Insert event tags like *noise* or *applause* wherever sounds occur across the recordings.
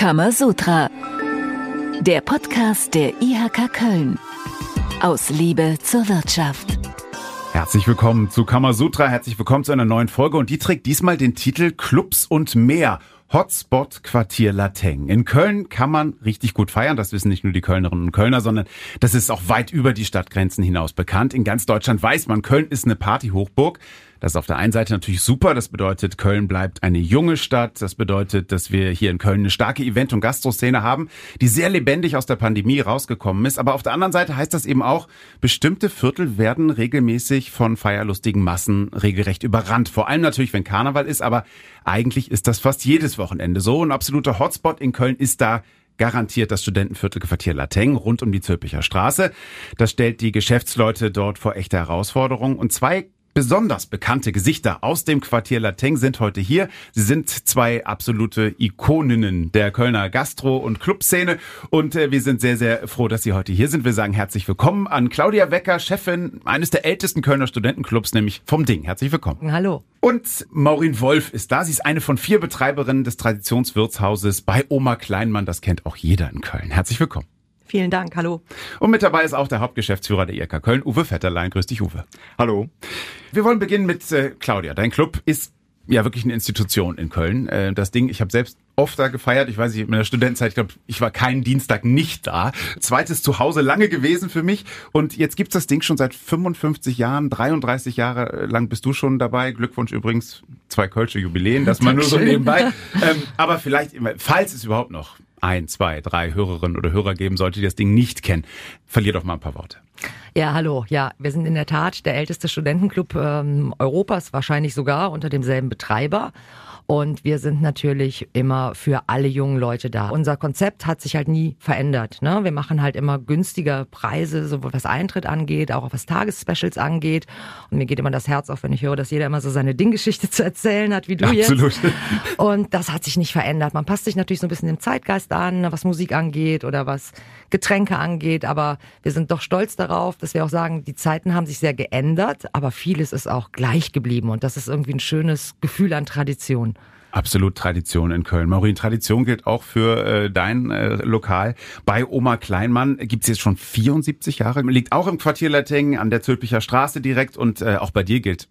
Kamasutra. Der Podcast der IHK Köln. Aus Liebe zur Wirtschaft. Herzlich willkommen zu Kamasutra, herzlich willkommen zu einer neuen Folge und die trägt diesmal den Titel Clubs und mehr. Hotspot Quartier Lateng. In Köln kann man richtig gut feiern. Das wissen nicht nur die Kölnerinnen und Kölner, sondern das ist auch weit über die Stadtgrenzen hinaus bekannt. In ganz Deutschland weiß man, Köln ist eine Partyhochburg. Das ist auf der einen Seite natürlich super. Das bedeutet, Köln bleibt eine junge Stadt. Das bedeutet, dass wir hier in Köln eine starke Event- und Gastroszene haben, die sehr lebendig aus der Pandemie rausgekommen ist. Aber auf der anderen Seite heißt das eben auch, bestimmte Viertel werden regelmäßig von feierlustigen Massen regelrecht überrannt. Vor allem natürlich, wenn Karneval ist. Aber eigentlich ist das fast jedes Wochenende so. Ein absoluter Hotspot in Köln ist da garantiert das Studentenviertelquartier Lateng rund um die Zülpicher Straße. Das stellt die Geschäftsleute dort vor echte Herausforderungen. Und zwei Besonders bekannte Gesichter aus dem Quartier Lateng sind heute hier. Sie sind zwei absolute Ikoninnen der Kölner Gastro- und Clubszene und äh, wir sind sehr, sehr froh, dass Sie heute hier sind. Wir sagen herzlich willkommen an Claudia Wecker, Chefin eines der ältesten Kölner Studentenclubs, nämlich vom Ding. Herzlich willkommen. Hallo. Und Maureen Wolf ist da. Sie ist eine von vier Betreiberinnen des Traditionswirtshauses bei Oma Kleinmann. Das kennt auch jeder in Köln. Herzlich willkommen. Vielen Dank, hallo. Und mit dabei ist auch der Hauptgeschäftsführer der IRK Köln, Uwe Vetterlein. Grüß dich, Uwe. Hallo. Wir wollen beginnen mit äh, Claudia. Dein Club ist ja wirklich eine Institution in Köln. Äh, das Ding, ich habe selbst oft da gefeiert. Ich weiß nicht, in der Studentenzeit, ich glaube, ich war keinen Dienstag nicht da. Zweites Zuhause lange gewesen für mich. Und jetzt gibt's das Ding schon seit 55 Jahren, 33 Jahre lang bist du schon dabei. Glückwunsch übrigens, zwei Kölsche Jubiläen, das mal nur so nebenbei. *laughs* Ähm, aber vielleicht, falls es überhaupt noch ein, zwei, drei Hörerinnen oder Hörer geben sollte, die das Ding nicht kennen, verlier doch mal ein paar Worte. Ja, hallo. Ja, wir sind in der Tat der älteste Studentenclub ähm, Europas, wahrscheinlich sogar unter demselben Betreiber. Und wir sind natürlich immer für alle jungen Leute da. Unser Konzept hat sich halt nie verändert. Ne? Wir machen halt immer günstiger Preise, sowohl was Eintritt angeht, auch was Tagesspecials angeht. Und mir geht immer das Herz auf, wenn ich höre, dass jeder immer so seine Dinggeschichte *laughs* zu erzählen hat, wie du Absolut. jetzt. *laughs* Und das hat sich nicht verändert. Man passt sich natürlich so ein bisschen dem Zeitgeist an, was Musik angeht oder was Getränke angeht. Aber wir sind doch stolz darauf, dass wir auch sagen, die Zeiten haben sich sehr geändert, aber vieles ist auch gleich geblieben. Und das ist irgendwie ein schönes Gefühl an Tradition. Absolut Tradition in Köln. Maureen, Tradition gilt auch für äh, dein äh, Lokal. Bei Oma Kleinmann gibt's jetzt schon 74 Jahre. Liegt auch im Quartier Lateng an der Zülpicher Straße direkt. Und äh, auch bei dir gilt,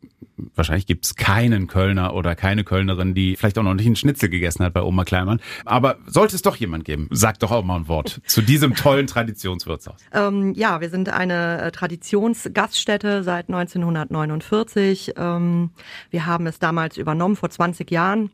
wahrscheinlich gibt's keinen Kölner oder keine Kölnerin, die vielleicht auch noch nicht einen Schnitzel gegessen hat bei Oma Kleinmann. Aber sollte es doch jemand geben, sag doch auch mal ein Wort *laughs* zu diesem tollen Traditionswirtshaus. Ähm, ja, wir sind eine äh, Traditionsgaststätte seit 1949. Ähm, wir haben es damals übernommen vor 20 Jahren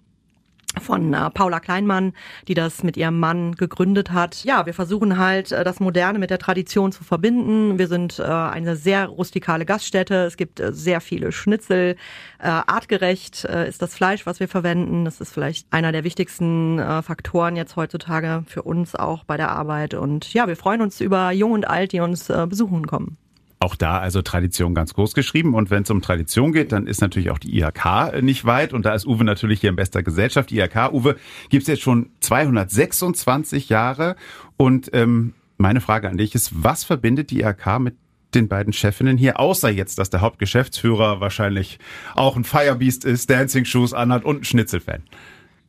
von äh, Paula Kleinmann, die das mit ihrem Mann gegründet hat. Ja, wir versuchen halt äh, das Moderne mit der Tradition zu verbinden. Wir sind äh, eine sehr rustikale Gaststätte. Es gibt sehr viele Schnitzel. Artgerecht ist das Fleisch, was wir verwenden. Das ist vielleicht einer der wichtigsten Faktoren jetzt heutzutage für uns auch bei der Arbeit. Und ja, wir freuen uns über Jung und Alt, die uns besuchen kommen. Auch da also Tradition ganz groß geschrieben. Und wenn es um Tradition geht, dann ist natürlich auch die IHK nicht weit. Und da ist Uwe natürlich hier in bester Gesellschaft. Die IHK, Uwe, gibt's jetzt schon 226 Jahre. Und ähm, meine Frage an dich ist, was verbindet die IHK mit den beiden Chefinnen hier, außer jetzt, dass der Hauptgeschäftsführer wahrscheinlich auch ein Firebeast ist, Dancing Shoes anhat und ein Schnitzelfan?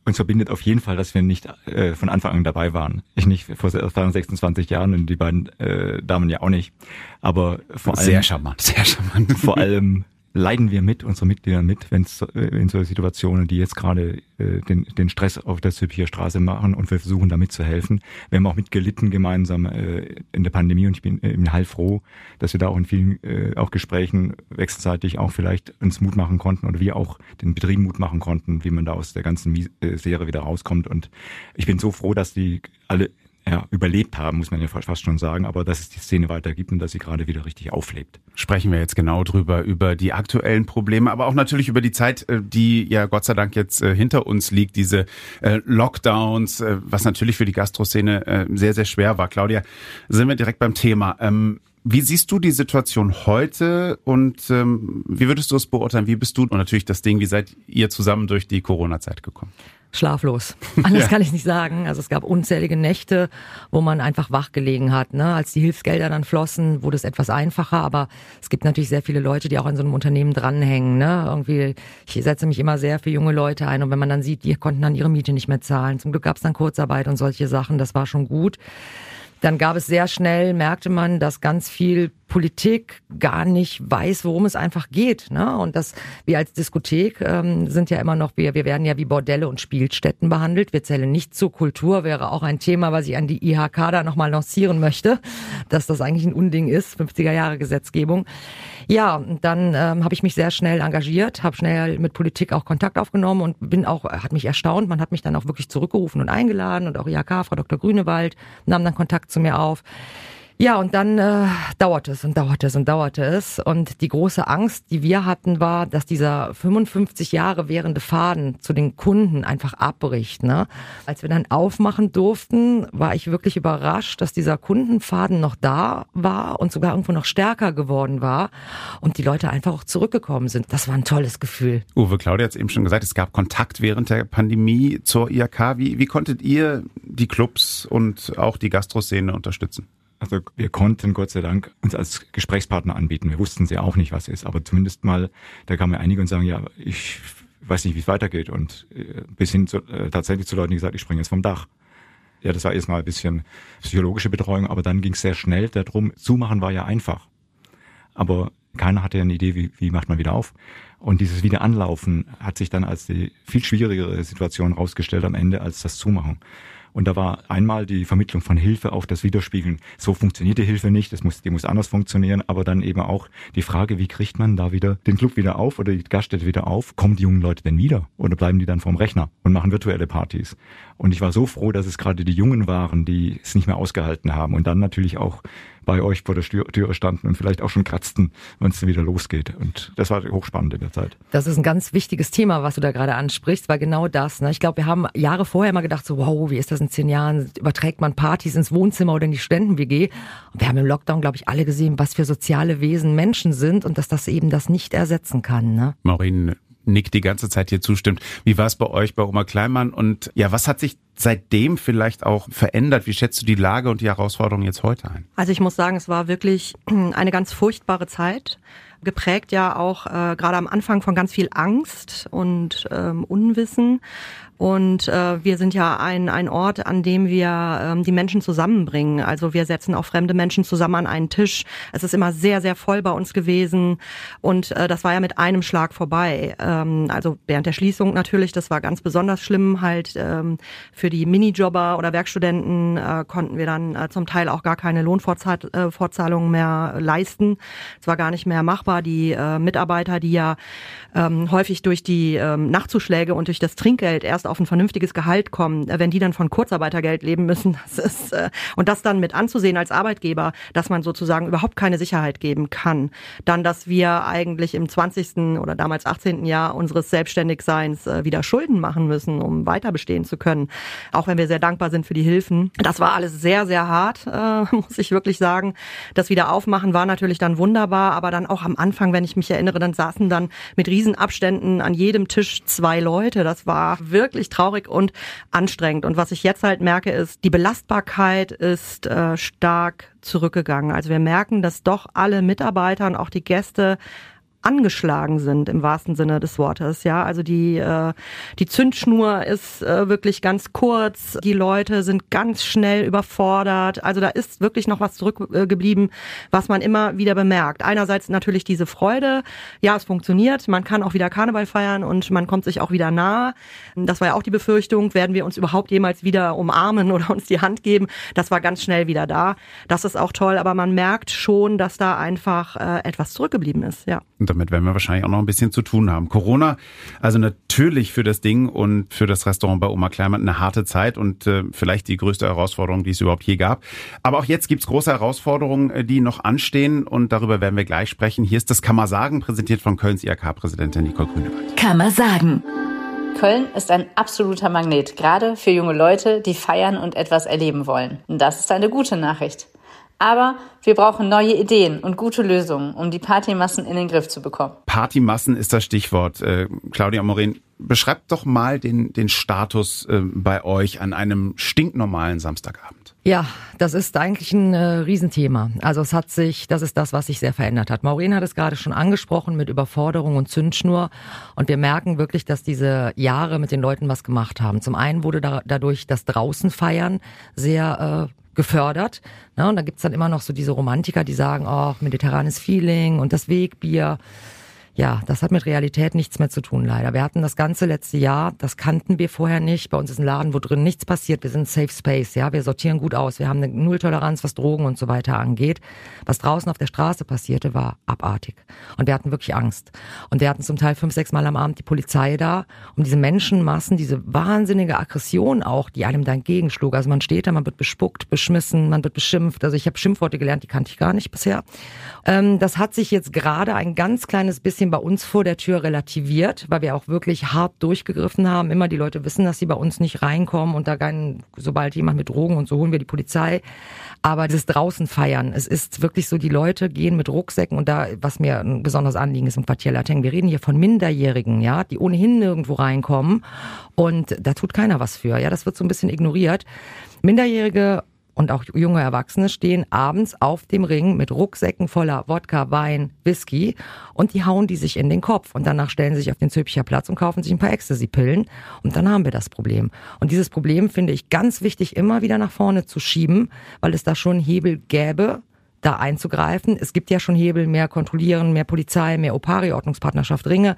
Uns verbindet auf jeden Fall, dass wir nicht äh, von Anfang an dabei waren. Ich nicht vor 26 Jahren und die beiden äh, Damen ja auch nicht. Aber vor allem sehr charmant, sehr charmant. Vor allem leiden wir mit, unsere Mitglieder mit, wenn es äh, in so Situationen, die jetzt gerade äh, den, den Stress auf der Zülpicher Straße machen und wir versuchen damit zu helfen. Wir haben auch mitgelitten gemeinsam äh, in der Pandemie und ich bin äh, heilfroh, dass wir da auch in vielen äh, auch Gesprächen wechselseitig auch vielleicht uns Mut machen konnten oder wir auch den Betrieben Mut machen konnten, wie man da aus der ganzen Serie wieder rauskommt. Und ich bin so froh, dass die alle ja, überlebt haben, muss man ja fast schon sagen, aber dass es die Szene weitergibt und dass sie gerade wieder richtig auflebt. Sprechen wir jetzt genau drüber, über die aktuellen Probleme, aber auch natürlich über die Zeit, äh, die ja Gott sei Dank jetzt äh, hinter uns liegt, diese äh, Lockdowns, was natürlich für die Gastroszene sehr, sehr schwer war. Claudia, sind wir direkt beim Thema. Ähm, wie siehst du die Situation heute und ähm, wie würdest du es beurteilen? Wie bist du und natürlich das Ding, wie seid ihr zusammen durch die Corona-Zeit gekommen? Schlaflos. Anders ja. kann ich nicht sagen. Also es gab unzählige Nächte, wo man einfach wach gelegen hat. Ne? Als die Hilfsgelder dann flossen, wurde es etwas einfacher, aber es gibt natürlich sehr viele Leute, die auch an so einem Unternehmen dranhängen. Ne? Irgendwie, ich setze mich immer sehr für junge Leute ein und wenn man dann sieht, die konnten dann ihre Miete nicht mehr zahlen. Zum Glück gab es dann Kurzarbeit und solche Sachen, das war schon gut. Dann gab es sehr schnell, merkte man, dass ganz viel Politik gar nicht weiß, worum es einfach geht. Ne? Und dass wir als Diskothek ähm, sind ja immer noch, wir, wir werden ja wie Bordelle und Spielstätten behandelt. Wir zählen nicht zur Kultur, wäre auch ein Thema, was ich an die IHK da nochmal lancieren möchte, dass das eigentlich ein Unding ist, 50er Jahre Gesetzgebung. Ja, dann ähm, habe ich mich sehr schnell engagiert, habe schnell mit Politik auch Kontakt aufgenommen und bin auch, hat mich erstaunt, man hat mich dann auch wirklich zurückgerufen und eingeladen und auch IHK, Frau Dr. Grünewald, nahm dann Kontakt zu mir auf. Ja, und dann äh, dauerte es und dauerte es und dauerte es. Und die große Angst, die wir hatten, war, dass dieser 55 Jahre währende Faden zu den Kunden einfach abbricht. Ne? Als wir dann aufmachen durften, war ich wirklich überrascht, dass dieser Kundenfaden noch da war und sogar irgendwo noch stärker geworden war und die Leute einfach auch zurückgekommen sind. Das war ein tolles Gefühl. Uwe, Claudia hat es eben schon gesagt, es gab Kontakt während der Pandemie zur IAK. Wie, wie konntet ihr die Clubs und auch die Gastroszene unterstützen? Also wir konnten Gott sei Dank uns als Gesprächspartner anbieten. Wir wussten sie auch nicht, was ist, aber zumindest mal, da kamen einige und sagen, ja, ich weiß nicht, wie es weitergeht und äh, bis hin zu, äh, tatsächlich zu Leuten, die gesagt, ich springe jetzt vom Dach. Ja, das war erstmal ein bisschen psychologische Betreuung, aber dann ging es sehr schnell darum, zumachen war ja einfach. Aber keiner hatte ja eine Idee, wie, wie macht man wieder auf. Und dieses Wiederanlaufen hat sich dann als die viel schwierigere Situation rausgestellt am Ende als das Zumachen. Und da war einmal die Vermittlung von Hilfe auf das Widerspiegeln. So funktioniert die Hilfe nicht, das muss, die muss anders funktionieren, aber dann eben auch die Frage, wie kriegt man da wieder den Club wieder auf oder die Gaststätte wieder auf? Kommen die jungen Leute denn wieder? Oder bleiben die dann vorm Rechner und machen virtuelle Partys? Und ich war so froh, dass es gerade die Jungen waren, die es nicht mehr ausgehalten haben und dann natürlich auch bei euch vor der Tür standen und vielleicht auch schon kratzten, wenn es wieder losgeht. Und das war hochspannend in der Zeit. Das ist ein ganz wichtiges Thema, was du da gerade ansprichst, weil genau das. Ne? Ich glaube, wir haben Jahre vorher mal gedacht, so wow, wie ist das in zehn Jahren? Überträgt man Partys ins Wohnzimmer oder in die Studenten-WG? Und wir haben im Lockdown, glaube ich, alle gesehen, was für soziale Wesen Menschen sind und dass das eben das nicht ersetzen kann. Ne? Maureen, Nick die ganze Zeit hier zustimmt. Wie war es bei euch, bei Oma Kleinmann? Und ja, was hat sich seitdem vielleicht auch verändert? Wie schätzt du die Lage und die Herausforderungen jetzt heute ein? Also ich muss sagen, es war wirklich *clears throat* eine ganz furchtbare Zeit geprägt ja auch äh, gerade am Anfang von ganz viel Angst und ähm, Unwissen. Und äh, wir sind ja ein, ein Ort, an dem wir ähm, die Menschen zusammenbringen. Also wir setzen auch fremde Menschen zusammen an einen Tisch. Es ist immer sehr, sehr voll bei uns gewesen. Und äh, das war ja mit einem Schlag vorbei. Ähm, also während der Schließung natürlich, das war ganz besonders schlimm. Halt ähm, für die Minijobber oder Werkstudenten äh, konnten wir dann äh, zum Teil auch gar keine Lohnfortzahlungen mehr leisten. Es war gar nicht mehr machbar. Die äh, Mitarbeiter, die ja ähm, häufig durch die ähm, Nachtzuschläge und durch das Trinkgeld erst auf ein vernünftiges Gehalt kommen, äh, wenn die dann von Kurzarbeitergeld leben müssen, *laughs* das ist, äh, und das dann mit anzusehen als Arbeitgeber, dass man sozusagen überhaupt keine Sicherheit geben kann. Dann, dass wir eigentlich im 20. oder damals 18. Jahr unseres Selbstständigseins äh, wieder Schulden machen müssen, um weiter bestehen zu können. Auch wenn wir sehr dankbar sind für die Hilfen. Das war alles sehr, sehr hart, äh, *laughs* muss ich wirklich sagen. Das Wiederaufmachen war natürlich dann wunderbar, aber dann auch am Anfang, wenn ich mich erinnere, dann saßen dann mit Riesenabständen an jedem Tisch zwei Leute. Das war wirklich wirklich traurig und anstrengend. Und was ich jetzt halt merke, ist, die Belastbarkeit ist äh, stark zurückgegangen. Also wir merken, dass doch alle Mitarbeiter und auch die Gäste angeschlagen sind im wahrsten Sinne des Wortes. Ja, also die äh, die Zündschnur ist äh, wirklich ganz kurz. Die Leute sind ganz schnell überfordert. Also da ist wirklich noch was zurückgeblieben, was man immer wieder bemerkt. Einerseits natürlich diese Freude. Ja, es funktioniert. Man kann auch wieder Karneval feiern und man kommt sich auch wieder nah. Das war ja auch die Befürchtung. Werden wir uns überhaupt jemals wieder umarmen *laughs* oder uns die Hand geben? Das war ganz schnell wieder da. Das ist auch toll. Aber man merkt schon, dass da einfach äh, etwas zurückgeblieben ist. Ja. Damit werden wir wahrscheinlich auch noch ein bisschen zu tun haben. Corona, also natürlich für das Ding und für das Restaurant bei Oma Kleinmann eine harte Zeit und äh, vielleicht die größte Herausforderung, die es überhaupt je gab. Aber auch jetzt gibt's große Herausforderungen, äh, die noch anstehen und darüber werden wir gleich sprechen. Hier ist das Kammer sagen, präsentiert von Kölns IHK-Präsidentin Nicole Grünewald. Kammer sagen. Köln ist ein absoluter Magnet, gerade für junge Leute, die feiern und etwas erleben wollen. Und das ist eine gute Nachricht. Aber wir brauchen neue Ideen und gute Lösungen, um die Partymassen in den Griff zu bekommen. Partymassen ist das Stichwort. Äh, Claudia Morin, beschreibt doch mal den, den Status äh, bei euch an einem stinknormalen Samstagabend. Ja, das ist eigentlich ein äh, Riesenthema. Also es hat sich, das ist das, was sich sehr verändert hat. Maureen hat es gerade schon angesprochen mit Überforderung und Zündschnur. Und wir merken wirklich, dass diese Jahre mit den Leuten was gemacht haben. Zum einen wurde da, dadurch das Draußenfeiern sehr äh, gefördert. Ne? Und da gibt's dann immer noch so diese Romantiker, die sagen, oh, mediterranes Feeling und das Wegbier. Ja, das hat mit Realität nichts mehr zu tun, leider. Wir hatten das ganze letzte Jahr, das kannten wir vorher nicht. Bei uns ist ein Laden, wo drin nichts passiert. Wir sind Safe Space, ja. Wir sortieren gut aus. Wir haben eine Nulltoleranz, was Drogen und so weiter angeht. Was draußen auf der Straße passierte, war abartig. Und wir hatten wirklich Angst. Und wir hatten zum Teil fünf, sechs Mal am Abend die Polizei da, um diese Menschenmassen, diese wahnsinnige Aggression auch, die einem da entgegenschlug. Also man steht da, man wird bespuckt, beschmissen, man wird beschimpft. Also ich habe Schimpfworte gelernt, die kannte ich gar nicht bisher. Ähm, das hat sich jetzt gerade ein ganz kleines bisschen bisschen bei uns vor der Tür relativiert, weil wir auch wirklich hart durchgegriffen haben. Immer die Leute wissen, dass sie bei uns nicht reinkommen und da kein, sobald jemand mit Drogen und so holen wir die Polizei. Aber das draußen feiern, es ist wirklich so, die Leute gehen mit Rucksäcken und da, was mir ein besonderes Anliegen ist im Quartier Lateng, wir reden hier von Minderjährigen, ja, die ohnehin nirgendwo reinkommen und da tut keiner was für, ja, das wird so ein bisschen ignoriert. Minderjährige und auch junge Erwachsene stehen abends auf dem Ring mit Rucksäcken voller Wodka, Wein, Whisky. Und die hauen die sich in den Kopf. Und danach stellen sie sich auf den Zülpicher Platz und kaufen sich ein paar Ecstasy-Pillen. Und dann haben wir das Problem. Und dieses Problem finde ich ganz wichtig immer wieder nach vorne zu schieben, weil es da schon Hebel gäbe, da einzugreifen. Es gibt ja schon Hebel, mehr kontrollieren, mehr Polizei, mehr Opari, Ordnungspartnerschaft, Ringe.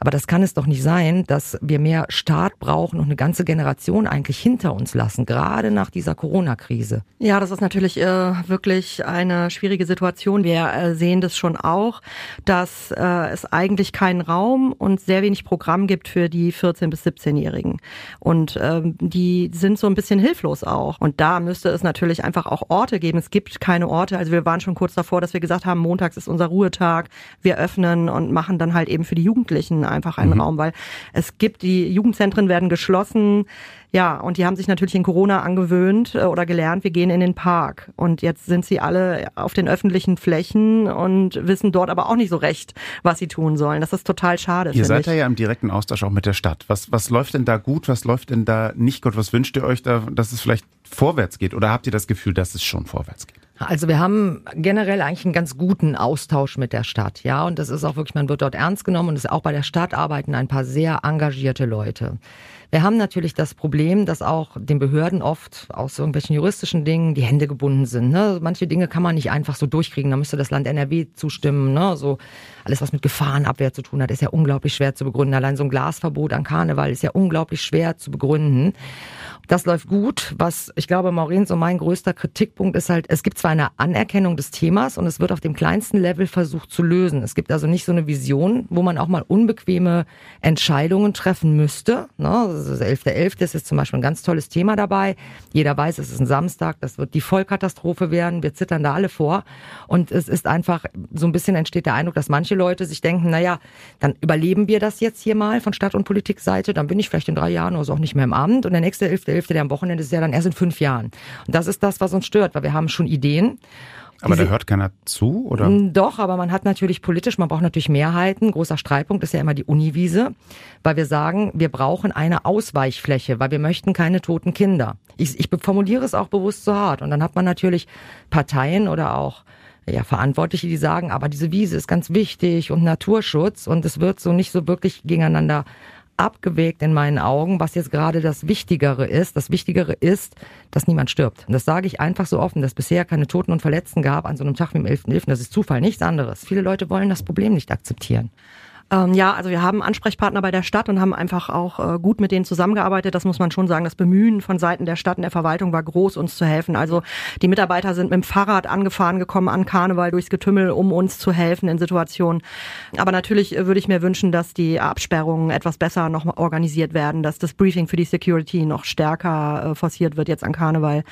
Aber das kann es doch nicht sein, dass wir mehr Staat brauchen und eine ganze Generation eigentlich hinter uns lassen, gerade nach dieser Corona-Krise. Ja, das ist natürlich äh, wirklich eine schwierige Situation. Wir äh, sehen das schon auch, dass äh, es eigentlich keinen Raum und sehr wenig Programm gibt für die 14- bis 17-Jährigen. Und ähm, die sind so ein bisschen hilflos auch. Und da müsste es natürlich einfach auch Orte geben. Es gibt keine Orte. Also wir waren schon kurz davor, dass wir gesagt haben, montags ist unser Ruhetag, wir öffnen und machen dann halt eben für die Jugendlichen einfach einen mhm. Raum, weil es gibt, die Jugendzentren werden geschlossen, ja, und die haben sich natürlich in Corona angewöhnt äh, oder gelernt, wir gehen in den Park. Und jetzt sind sie alle auf den öffentlichen Flächen und wissen dort aber auch nicht so recht, was sie tun sollen. Das ist total schade. Ihr seid ich. ja im direkten Austausch auch mit der Stadt. Was, was läuft denn da gut? Was läuft denn da nicht gut? Was wünscht ihr euch da, dass es vielleicht vorwärts geht? Oder habt ihr das Gefühl, dass es schon vorwärts geht? Also wir haben generell eigentlich einen ganz guten Austausch mit der Stadt, ja. Und das ist auch wirklich, man wird dort ernst genommen und es auch bei der Stadt arbeiten ein paar sehr engagierte Leute. Wir haben natürlich das Problem, dass auch den Behörden oft aus irgendwelchen juristischen Dingen die Hände gebunden sind. Ne? Manche Dinge kann man nicht einfach so durchkriegen. Da müsste das Land NRW zustimmen. Ne? So alles, was mit Gefahrenabwehr zu tun hat, ist ja unglaublich schwer zu begründen. Allein so ein Glasverbot an Karneval ist ja unglaublich schwer zu begründen. Das läuft gut. Was ich glaube, Maureen, so mein größter Kritikpunkt ist halt, es gibt zwar eine Anerkennung des Themas und es wird auf dem kleinsten Level versucht zu lösen. Es gibt also nicht so eine Vision, wo man auch mal unbequeme Entscheidungen treffen müsste. Ne? Also 11.11. .11. ist zum Beispiel ein ganz tolles Thema dabei. Jeder weiß, es ist ein Samstag, das wird die Vollkatastrophe werden. Wir zittern da alle vor. Und es ist einfach, so ein bisschen entsteht der Eindruck, dass manche Leute sich denken, naja, dann überleben wir das jetzt hier mal von Stadt- und Politikseite, dann bin ich vielleicht in drei Jahren oder so auch nicht mehr im Amt. Und der nächste 11.11., Hälfte, der am Wochenende ist ja dann erst in fünf Jahren. Und das ist das, was uns stört, weil wir haben schon Ideen. Aber da hört keiner zu, oder? Mm, doch, aber man hat natürlich politisch, man braucht natürlich Mehrheiten. Großer Streitpunkt ist ja immer die Uniwiese, weil wir sagen, wir brauchen eine Ausweichfläche, weil wir möchten keine toten Kinder. Ich, ich formuliere es auch bewusst so hart. Und dann hat man natürlich Parteien oder auch ja, Verantwortliche, die sagen, aber diese Wiese ist ganz wichtig und Naturschutz und es wird so nicht so wirklich gegeneinander abgewägt in meinen Augen, was jetzt gerade das Wichtigere ist. Das Wichtigere ist, dass niemand stirbt. Und das sage ich einfach so offen, dass bisher keine Toten und Verletzten gab an so einem Tag wie dem 11.11. Das ist Zufall, nichts anderes. Viele Leute wollen das Problem nicht akzeptieren. Ähm, ja, also wir haben Ansprechpartner bei der Stadt und haben einfach auch äh, gut mit denen zusammengearbeitet. Das muss man schon sagen. Das Bemühen von Seiten der Stadt und der Verwaltung war groß, uns zu helfen. Also die Mitarbeiter sind mit dem Fahrrad angefahren gekommen an Karneval durchs Getümmel, um uns zu helfen in Situationen. Aber natürlich äh, würde ich mir wünschen, dass die Absperrungen etwas besser noch organisiert werden, dass das Briefing für die Security noch stärker äh, forciert wird jetzt an Karneval.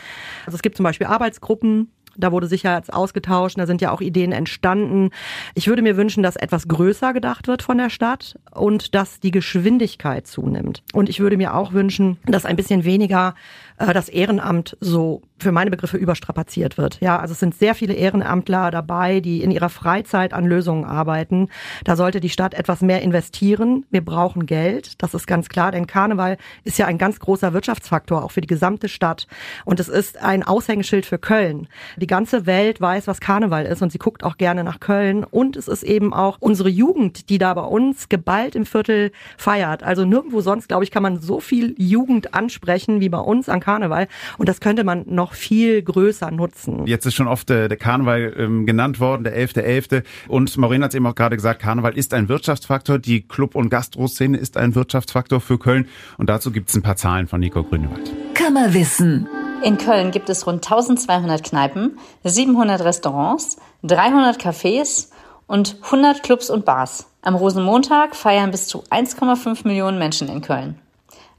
Also es gibt zum Beispiel Arbeitsgruppen, da wurde sicher jetzt ausgetauscht, da sind ja auch Ideen entstanden. Ich würde mir wünschen, dass etwas größer gedacht wird von der Stadt und dass die Geschwindigkeit zunimmt. Und ich würde mir auch wünschen, dass ein bisschen weniger äh, das Ehrenamt so für meine Begriffe überstrapaziert wird. Ja, also es sind sehr viele Ehrenamtler dabei, die in ihrer Freizeit an Lösungen arbeiten. Da sollte die Stadt etwas mehr investieren. Wir brauchen Geld, das ist ganz klar, denn Karneval ist ja ein ganz großer Wirtschaftsfaktor auch für die gesamte Stadt und es ist ein Aushängeschild für Köln. Die ganze Welt weiß, was Karneval ist und sie guckt auch gerne nach Köln und es ist eben auch unsere Jugend, die da bei uns geballt im Viertel feiert. Also nirgendwo sonst, glaube ich, kann man so viel Jugend ansprechen wie bei uns an Karneval und das könnte man noch viel größer nutzen. Jetzt ist schon oft äh, der Karneval ähm, genannt worden, der 11.11. .11. Und Maureen hat es eben auch gerade gesagt, Karneval ist ein Wirtschaftsfaktor. Die Club- und Gastroszene ist ein Wirtschaftsfaktor für Köln. Und dazu gibt es ein paar Zahlen von Nico Grünewald. Kammerwissen. In Köln gibt es rund 1200 Kneipen, 700 Restaurants, 300 Cafés und 100 Clubs und Bars. Am Rosenmontag feiern bis zu 1,5 Millionen Menschen in Köln.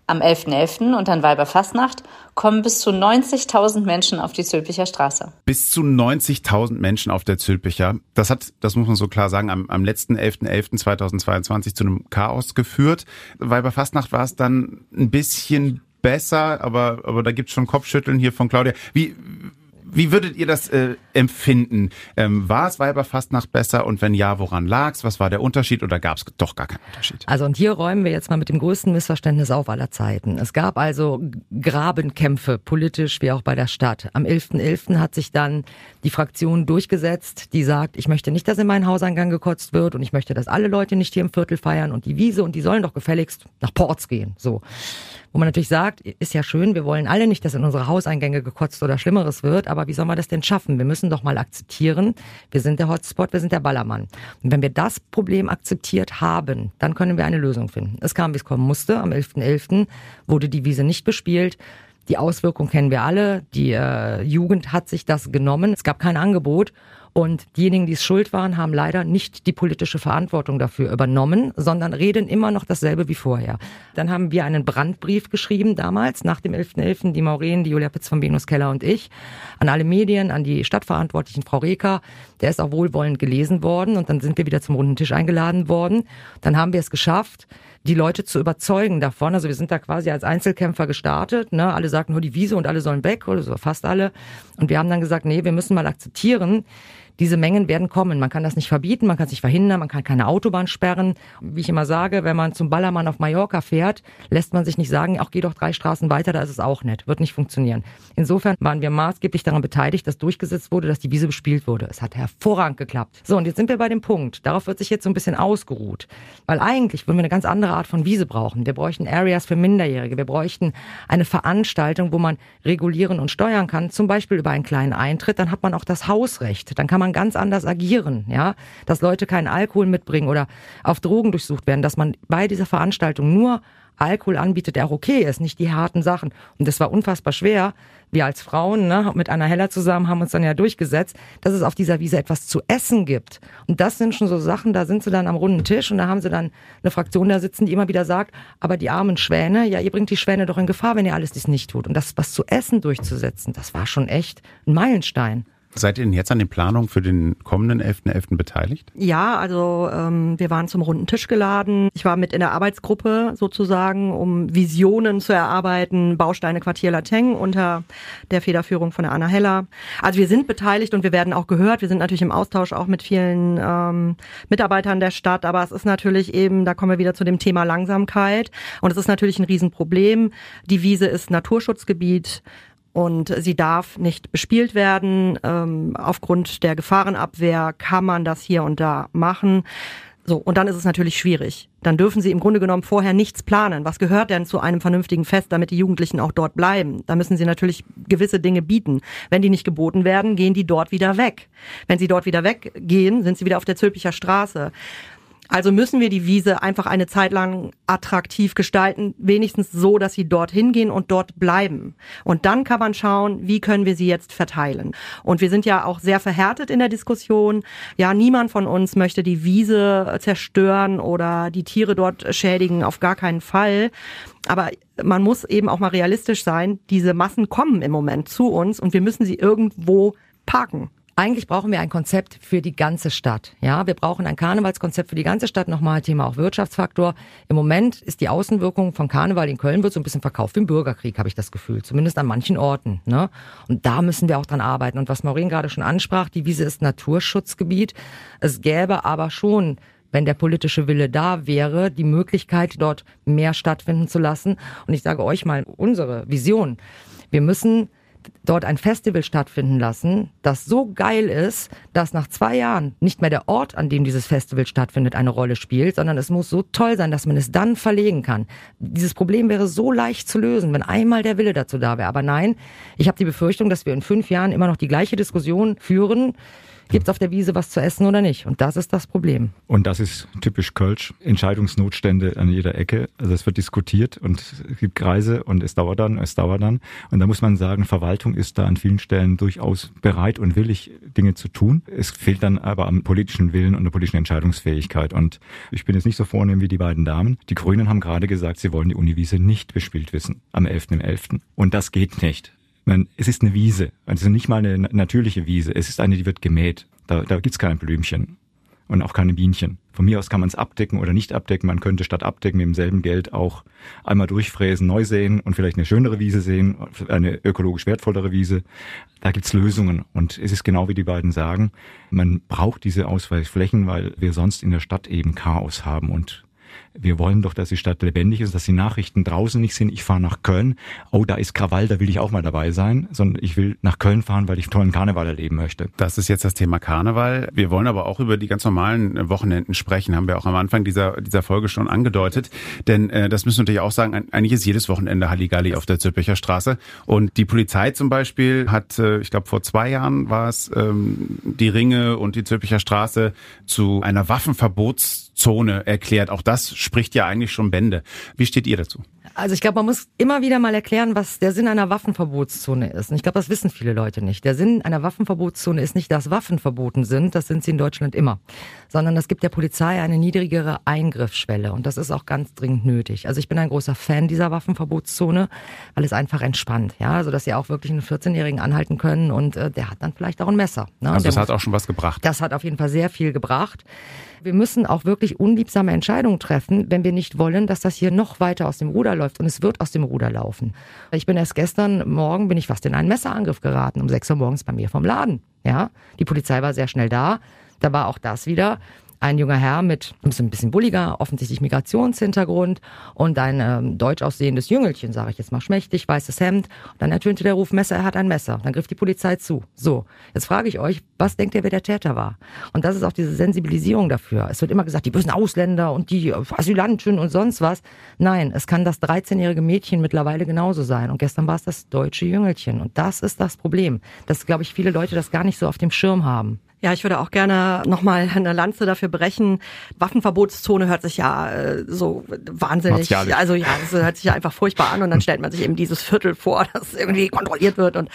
Am 11.11. .11. und an Weiberfastnacht kommen bis zu 90.000 Menschen auf die Zülpicher Straße. Bis zu 90.000 Menschen auf der Zülpicher. Das hat, das muss man so klar sagen, am, am letzten 11.11.2022 zu einem Chaos geführt. Weiberfastnacht war es dann ein bisschen besser, aber, aber da gibt's schon Kopfschütteln hier von Claudia. Wie, wie würdet ihr das äh, empfinden? Ähm, war es Weiberfastnacht besser und wenn ja, woran lag's? Was war der Unterschied oder gab es doch gar keinen Unterschied? Also und hier räumen wir jetzt mal mit dem größten Missverständnis auf aller Zeiten. Es gab also Grabenkämpfe, politisch wie auch bei der Stadt. Am 11.11. .11. hat sich dann die Fraktion durchgesetzt, die sagt, ich möchte nicht, dass in meinen Hauseingang gekotzt wird und ich möchte, dass alle Leute nicht hier im Viertel feiern und die Wiese und die sollen doch gefälligst nach Ports gehen. So. Wo man natürlich sagt, ist ja schön, wir wollen alle nicht, dass in unsere Hauseingänge gekotzt oder Schlimmeres wird, aber wie soll man das denn schaffen? Wir müssen doch mal akzeptieren, wir sind der Hotspot, wir sind der Ballermann. Und wenn wir das Problem akzeptiert haben, dann können wir eine Lösung finden. Es kam, wie es kommen musste. Am 11.11. .11. wurde die Wiese nicht bespielt. Die Auswirkungen kennen wir alle. Die äh, Jugend hat sich das genommen. Es gab kein Angebot. Und diejenigen, die es schuld waren, haben leider nicht die politische Verantwortung dafür übernommen, sondern reden immer noch dasselbe wie vorher. Dann haben wir einen Brandbrief geschrieben damals, nach dem 11.11., .11., die Maureen, die Julia Pitz von Venus Keller und ich, an alle Medien, an die Stadtverantwortlichen, Frau Reker. Der ist auch wohlwollend gelesen worden und dann sind wir wieder zum runden Tisch eingeladen worden. Dann haben wir es geschafft, die Leute zu überzeugen davon. Also wir sind da quasi als Einzelkämpfer gestartet. Ne? Alle sagten nur die Wiese und alle sollen weg oder so, fast alle. Und wir haben dann gesagt, nee, wir müssen mal akzeptieren, diese Mengen werden kommen. Man kann das nicht verbieten, man kann es nicht verhindern, man kann keine Autobahn sperren. Wie ich immer sage, wenn man zum Ballermann auf Mallorca fährt, lässt man sich nicht sagen, auch geh doch drei Straßen weiter, da ist es auch nett. Wird nicht funktionieren. Insofern waren wir maßgeblich daran beteiligt, dass durchgesetzt wurde, dass die Wiese bespielt wurde. Es hat hervorragend geklappt. So, und jetzt sind wir bei dem Punkt. Darauf wird sich jetzt so ein bisschen ausgeruht. Weil eigentlich würden wir eine ganz andere Art von Wiese brauchen. Wir bräuchten Areas für Minderjährige. Wir bräuchten eine Veranstaltung, wo man regulieren und steuern kann, zum Beispiel über einen kleinen Eintritt. Dann hat man auch das Hausrecht. Dann kann man man ganz anders agieren, ja, dass Leute keinen Alkohol mitbringen oder auf Drogen durchsucht werden, dass man bei dieser Veranstaltung nur Alkohol anbietet, der auch okay ist, nicht die harten Sachen. Und das war unfassbar schwer. Wir als Frauen, ne, mit Anna Heller zusammen haben uns dann ja durchgesetzt, dass es auf dieser Wiese etwas zu essen gibt. Und das sind schon so Sachen, da sind sie dann am runden Tisch und da haben sie dann eine Fraktion da sitzen, die immer wieder sagt, aber die armen Schwäne, ja, ihr bringt die Schwäne doch in Gefahr, wenn ihr alles dies nicht tut. Und das was zu essen durchzusetzen, das war schon echt ein Meilenstein. Seid ihr denn jetzt an den Planungen für den kommenden 11.11. .11. beteiligt? Ja, also ähm, wir waren zum runden Tisch geladen. Ich war mit in der Arbeitsgruppe sozusagen, um Visionen zu erarbeiten, Bausteine Quartier Lateng unter der Federführung von der Anna Heller. Also wir sind beteiligt und wir werden auch gehört. Wir sind natürlich im Austausch auch mit vielen ähm, Mitarbeitern der Stadt, aber es ist natürlich eben, da kommen wir wieder zu dem Thema Langsamkeit und es ist natürlich ein Riesenproblem. Die Wiese ist Naturschutzgebiet und sie darf nicht bespielt werden. Ähm, aufgrund der Gefahrenabwehr kann man das hier und da machen. So, und dann ist es natürlich schwierig. Dann dürfen sie im Grunde genommen vorher nichts planen. Was gehört denn zu einem vernünftigen Fest, damit die Jugendlichen auch dort bleiben? Da müssen sie natürlich gewisse Dinge bieten. Wenn die nicht geboten werden, gehen die dort wieder weg. Wenn sie dort wieder weggehen, sind sie wieder auf der Zülpicher Straße. Also müssen wir die Wiese einfach eine Zeit lang attraktiv gestalten, wenigstens so, dass sie dorthin gehen und dort bleiben. Und dann kann man schauen, wie können wir sie jetzt verteilen. Und wir sind ja auch sehr verhärtet in der Diskussion. Ja, niemand von uns möchte die Wiese zerstören oder die Tiere dort schädigen, auf gar keinen Fall. Aber man muss eben auch mal realistisch sein. Diese Massen kommen im Moment zu uns und wir müssen sie irgendwo parken. Eigentlich brauchen wir ein Konzept für die ganze Stadt. Ja, wir brauchen ein Karnevalskonzept für die ganze Stadt. Nochmal Thema auch Wirtschaftsfaktor. Im Moment ist die Außenwirkung von Karneval in Köln wird so ein bisschen verkauft wie im Bürgerkrieg, habe ich das Gefühl. Zumindest an manchen Orten. Ne? Und da müssen wir auch dran arbeiten. Und was Maureen gerade schon ansprach, die Wiese ist Naturschutzgebiet. Es gäbe aber schon wenn der politische Wille da wäre, die Möglichkeit, dort mehr stattfinden zu lassen. Und ich sage euch mal unsere Vision. Wir müssen dort ein Festival stattfinden lassen, das so geil ist, dass nach zwei Jahren nicht mehr der Ort, an dem dieses Festival stattfindet, eine Rolle spielt, sondern es muss so toll sein, dass man es dann verlegen kann. Dieses Problem wäre so leicht zu lösen, wenn einmal der Wille dazu da wäre. Aber nein, ich habe die Befürchtung, dass wir in fünf Jahren immer noch die gleiche Diskussion führen Gibt es auf der Wiese was zu essen oder nicht? Und das ist das Problem. Und das ist typisch Kölsch. Entscheidungsnotstände an jeder Ecke. Also es wird diskutiert und es gibt Kreise und es dauert dann, es dauert dann. Und da muss man sagen, Verwaltung ist da an vielen Stellen durchaus bereit und willig, Dinge zu tun. Es fehlt dann aber am politischen Willen und der politischen Entscheidungsfähigkeit. Und ich bin jetzt nicht so vornehm wie die beiden Damen. Die Grünen haben gerade gesagt, sie wollen die Uniwiese nicht bespielt wissen am 11.11. .11. Und das geht nicht meine, es ist eine Wiese. Also nicht mal eine natürliche Wiese. Es ist eine, die wird gemäht. Da, da gibt's keine Blümchen und auch keine Bienchen. Von mir aus kann man es abdecken oder nicht abdecken. Man könnte statt abdecken mit demselben Geld auch einmal durchfräsen, neu sehen und vielleicht eine schönere Wiese sehen, eine ökologisch wertvollere Wiese. Da gibt's Lösungen. Und es ist genau wie die beiden sagen, man braucht diese Ausweichflächen, weil wir sonst in der Stadt eben Chaos haben und wir wollen doch, dass die Stadt lebendig ist, dass die Nachrichten draußen nicht sind, ich fahre nach Köln, oh, da ist Krawall, da will ich auch mal dabei sein, sondern ich will nach Köln fahren, weil ich tollen Karneval erleben möchte. Das ist jetzt das Thema Karneval. Wir wollen aber auch über die ganz normalen Wochenenden sprechen, haben wir auch am Anfang dieser, dieser Folge schon angedeutet. Denn äh, das müssen wir natürlich auch sagen, eigentlich ist jedes Wochenende Halligalli auf der Zülpicher Straße. Und die Polizei zum Beispiel hat, äh, ich glaube vor zwei Jahren war es, ähm, die Ringe und die Zülpicher Straße zu einer Waffenverbotszone erklärt. Auch das spricht ja eigentlich schon Bände. Wie steht ihr dazu? Also ich glaube, man muss immer wieder mal erklären, was der Sinn einer Waffenverbotszone ist. Und ich glaube, das wissen viele Leute nicht. Der Sinn einer Waffenverbotszone ist nicht, dass Waffen verboten sind, das sind sie in Deutschland immer, sondern es gibt der Polizei eine niedrigere Eingriffsschwelle und das ist auch ganz dringend nötig. Also ich bin ein großer Fan dieser Waffenverbotszone, weil es einfach entspannt, ja, also dass sie auch wirklich einen 14-Jährigen anhalten können und äh, der hat dann vielleicht auch ein Messer. Ne? Also das hat auch schon was gebracht. Das hat auf jeden Fall sehr viel gebracht. Wir müssen auch wirklich unliebsame Entscheidungen treffen, wenn wir nicht wollen, dass das hier noch weiter aus dem Ruder läuft. Und es wird aus dem Ruder laufen. Ich bin erst gestern Morgen, bin ich fast in einen Messerangriff geraten, um 6 Uhr morgens bei mir vom Laden. Ja, die Polizei war sehr schnell da. Da war auch das wieder ein junger Herr mit ein bisschen bulliger, offensichtlich Migrationshintergrund und ein ähm, deutsch aussehendes Jüngelchen, sage ich jetzt mal schmächtig, weißes Hemd. Und dann ertönte der Ruf, Messer, er hat ein Messer. Dann griff die Polizei zu. So, jetzt frage ich euch, was denkt ihr, wer der Täter war? Und das ist auch diese Sensibilisierung dafür. Es wird immer gesagt, die bösen Ausländer und die Asylanten und sonst was. Nein, es kann das 13-jährige Mädchen mittlerweile genauso sein. Und gestern war es das deutsche Jüngelchen. Und das ist das Problem, dass, glaube ich, viele Leute das gar nicht so auf dem Schirm haben. Ja, ich würde auch gerne nochmal eine Lanze dafür brechen. Waffenverbotszone hört sich ja äh, so wahnsinnig, Martialisch. also ja, das hört sich ja einfach furchtbar an und dann stellt man sich eben dieses Viertel vor, *laughs* das irgendwie kontrolliert wird und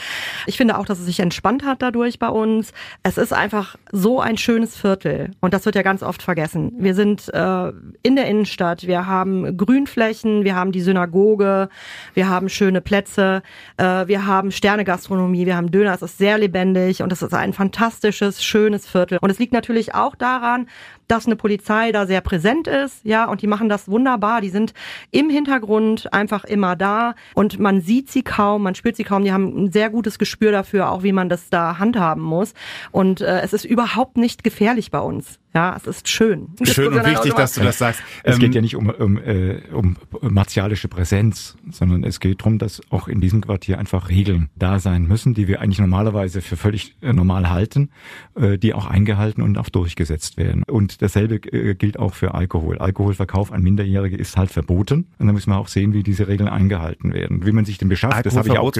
ich finde auch, dass es sich entspannt hat dadurch bei uns. Es ist einfach so ein schönes Viertel und das wird ja ganz oft vergessen. Wir sind äh, in der Innenstadt, wir haben Grünflächen, wir haben die Synagoge, wir haben schöne Plätze, äh, wir haben Sternegastronomie, wir haben Döner, es ist sehr lebendig und es ist ein fantastisches schönes Viertel. Und es liegt natürlich auch daran, dass eine Polizei da sehr präsent ist, ja, und die machen das wunderbar. Die sind im Hintergrund einfach immer da und man sieht sie kaum, man spürt sie kaum. Die haben ein sehr gutes Gespür dafür, auch wie man das da handhaben muss. Und äh, es ist überhaupt nicht gefährlich bei uns. Ja, es ist schön. Schön und wichtig, dass du das sagst. Es ähm, geht ja nicht um, um, äh, um martialische Präsenz, sondern es geht darum, dass auch in diesem Quartier einfach Regeln da sein müssen, die wir eigentlich normalerweise für völlig äh, normal halten, äh, die auch eingehalten und auch durchgesetzt werden. Und dasselbe äh, gilt auch für Alkohol. Alkoholverkauf an Minderjährige ist halt verboten. Und da müssen wir auch sehen, wie diese Regeln eingehalten werden. Wie man sich den beschafft, das habe ich auch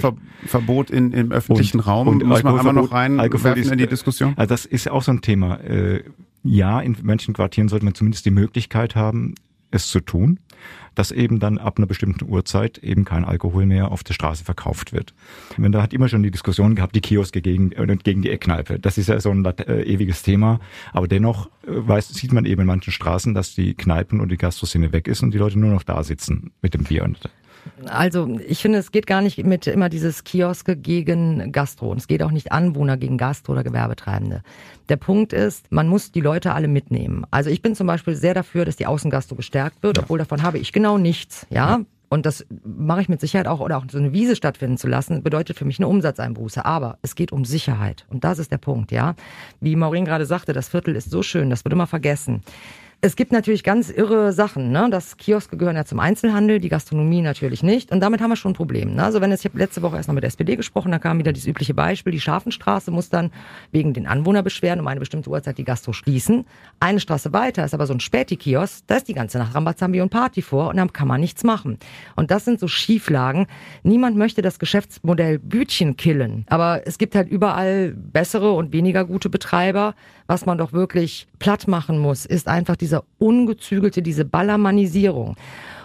Verbot in, im öffentlichen und, Raum. Und muss man einmal noch rein Alkohol ist, in die Diskussion? Also das ist auch so ein Thema. Äh, ja, in manchen Quartieren sollte man zumindest die Möglichkeit haben, es zu tun, dass eben dann ab einer bestimmten Uhrzeit eben kein Alkohol mehr auf der Straße verkauft wird. Wenn da hat immer schon die Diskussion gehabt, die Kioske gegen, äh, gegen die Eckkneipe. Das ist ja so ein äh, ewiges Thema. Aber dennoch äh, weiß, sieht man eben in manchen Straßen, dass die Kneipen und die Gastroszene weg ist und die Leute nur noch da sitzen mit dem Bier. Also ich finde, es geht gar nicht mit immer dieses Kioske gegen Gastro. Und es geht auch nicht Anwohner gegen Gastro oder Gewerbetreibende. Der Punkt ist, man muss die Leute alle mitnehmen. Also ich bin zum Beispiel sehr dafür, dass die Außengastro gestärkt wird, obwohl davon habe ich genau nichts. Ja, und das mache ich mit Sicherheit auch, oder auch so eine Wiese stattfinden zu lassen, bedeutet für mich eine Umsatzeinbuße. Aber es geht um Sicherheit. Und das ist der Punkt, ja. Wie Maureen gerade sagte, das Viertel ist so schön, das wird immer vergessen. Es gibt natürlich ganz irre Sachen. Ne? Das Kioske gehören ja zum Einzelhandel, die Gastronomie natürlich nicht. Und damit haben wir schon ein Problem. Ne? Also wenn jetzt, ich habe letzte Woche erst noch mit der SPD gesprochen, da kam wieder dieses übliche Beispiel, die Scharfenstraße muss dann wegen den Anwohnerbeschwerden um eine bestimmte Uhrzeit die Gastro schließen. Eine Straße weiter ist aber so ein Späti-Kiosk, da ist die ganze Nacht Rambazambi und Party vor und dann kann man nichts machen. Und das sind so Schieflagen. Niemand möchte das Geschäftsmodell Bütchen killen. Aber es gibt halt überall bessere und weniger gute Betreiber. Was man doch wirklich platt machen muss, ist einfach dieser ungezügelte, diese Ballermannisierung.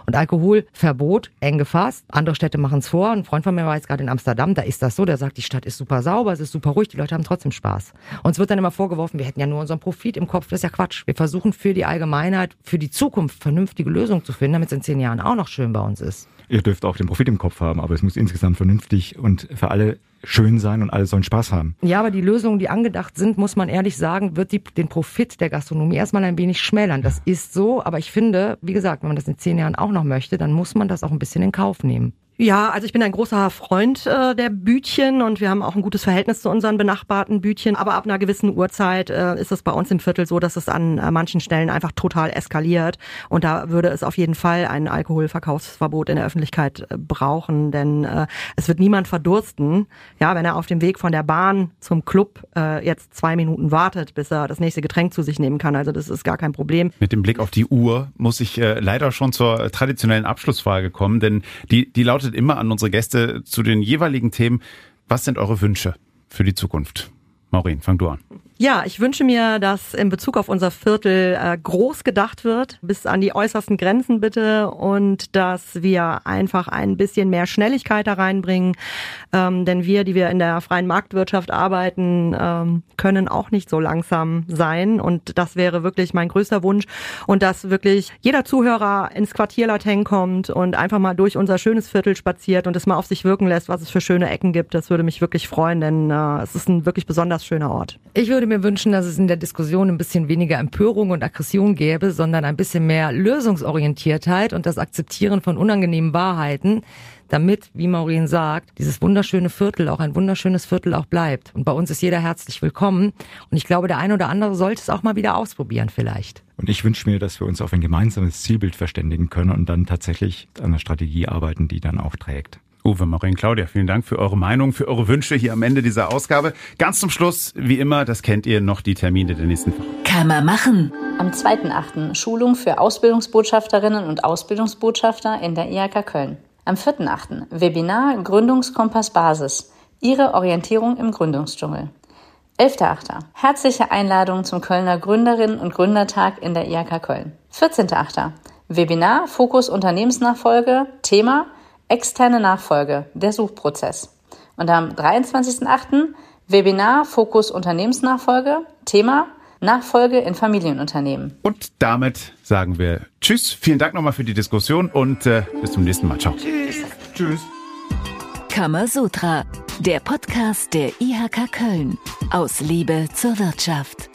Und Alkoholverbot, eng gefasst. Andere Städte machen es vor. Ein Freund von mir war jetzt gerade in Amsterdam, da ist das so. Der sagt, die Stadt ist super sauber, es ist super ruhig, die Leute haben trotzdem Spaß. Uns wird dann immer vorgeworfen, wir hätten ja nur unseren Profit im Kopf. Das ist ja Quatsch. Wir versuchen für die Allgemeinheit, für die Zukunft vernünftige Lösungen zu finden, damit es in zehn Jahren auch noch schön bei uns ist. Ihr dürft auch den Profit im Kopf haben, aber es muss insgesamt vernünftig und für alle schön sein und alle sollen Spaß haben. Ja, aber die Lösungen, die angedacht sind, muss man ehrlich sagen, wird die, den Profit der Gastronomie erstmal ein wenig schmälern. Das ist so, aber ich finde, wie gesagt, wenn man das in zehn Jahren auch noch möchte, dann muss man das auch ein bisschen in Kauf nehmen. Ja, also ich bin ein großer Freund äh, der Bütchen und wir haben auch ein gutes Verhältnis zu unseren benachbarten Bütchen. Aber ab einer gewissen Uhrzeit äh, ist es bei uns im Viertel so, dass es an äh, manchen Stellen einfach total eskaliert. Und da würde es auf jeden Fall ein Alkoholverkaufsverbot in der Öffentlichkeit äh, brauchen, denn äh, es wird niemand verdursten, ja, wenn er auf dem Weg von der Bahn zum Club äh, jetzt zwei Minuten wartet, bis er das nächste Getränk zu sich nehmen kann. Also das ist gar kein Problem. Mit dem Blick auf die Uhr muss ich äh, leider schon zur traditionellen Abschlussfrage kommen, denn die, die lautet immer an unsere Gäste zu den jeweiligen Themen. Was sind eure Wünsche für die Zukunft? Maureen, fang du an. Ja, ich wünsche mir, dass in Bezug auf unser Viertel äh, groß gedacht wird, bis an die äußersten Grenzen bitte und dass wir einfach ein bisschen mehr Schnelligkeit da reinbringen. Ähm, denn wir, die wir in der freien Marktwirtschaft arbeiten, ähm, können auch nicht so langsam sein. Und das wäre wirklich mein größter Wunsch. Und dass wirklich jeder Zuhörer ins Quartier Lateng kommt und einfach mal durch unser schönes Viertel spaziert und es mal auf sich wirken lässt, was es für schöne Ecken gibt. Das würde mich wirklich freuen, denn äh, es ist ein wirklich besonders schöner Ort. Ich würde mir wünschen, dass es in der Diskussion ein bisschen weniger Empörung und Aggression gäbe, sondern ein bisschen mehr Lösungsorientiertheit und das Akzeptieren von unangenehmen Wahrheiten, damit, wie Maureen sagt, dieses wunderschöne Viertel auch ein wunderschönes Viertel auch bleibt. Und bei uns ist jeder herzlich willkommen. Und ich glaube, der eine oder andere sollte es auch mal wieder ausprobieren vielleicht. Und ich wünsche mir, dass wir uns auf ein gemeinsames Zielbild verständigen können und dann tatsächlich an einer Strategie arbeiten, die dann auch trägt. Uwe, Maureen, Claudia, vielen Dank für eure Meinung, für eure Wünsche hier am Ende dieser Ausgabe. Ganz zum Schluss, wie immer, das kennt ihr, noch die Termine der nächsten Woche. Kann man machen. Am 2.8. Schulung für Ausbildungsbotschafterinnen und Ausbildungsbotschafter in der IHK Köln. Am 4.8. Webinar Gründungskompass Basis. Ihre Orientierung im Gründungsdschungel. 11.8. Herzliche Einladung zum Kölner Gründerinnen und Gründertag in der IHK Köln. 14.8. Webinar Fokus Unternehmensnachfolge. Thema Externe Nachfolge, der Suchprozess. Und am 23.8. Webinar Fokus Unternehmensnachfolge, Thema Nachfolge in Familienunternehmen. Und damit sagen wir Tschüss, vielen Dank nochmal für die Diskussion und äh, bis zum nächsten Mal. Ciao. Tschüss. Tschüss. Kamasutra, der Podcast der IHK Köln. Aus Liebe zur Wirtschaft.